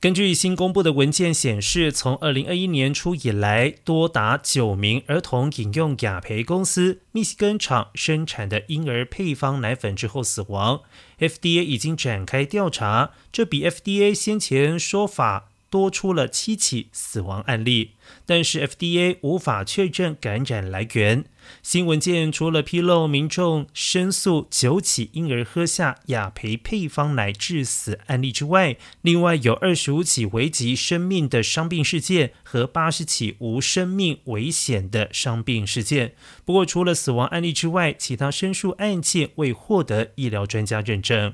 根据新公布的文件显示，从二零二一年初以来，多达九名儿童饮用雅培公司密西根厂生产的婴儿配方奶粉之后死亡。FDA 已经展开调查，这比 FDA 先前说法。多出了七起死亡案例，但是 FDA 无法确认感染来源。新文件除了披露民众申诉九起婴儿喝下雅培配方奶致死案例之外，另外有二十五起危及生命的伤病事件和八十起无生命危险的伤病事件。不过，除了死亡案例之外，其他申诉案件未获得医疗专家认证。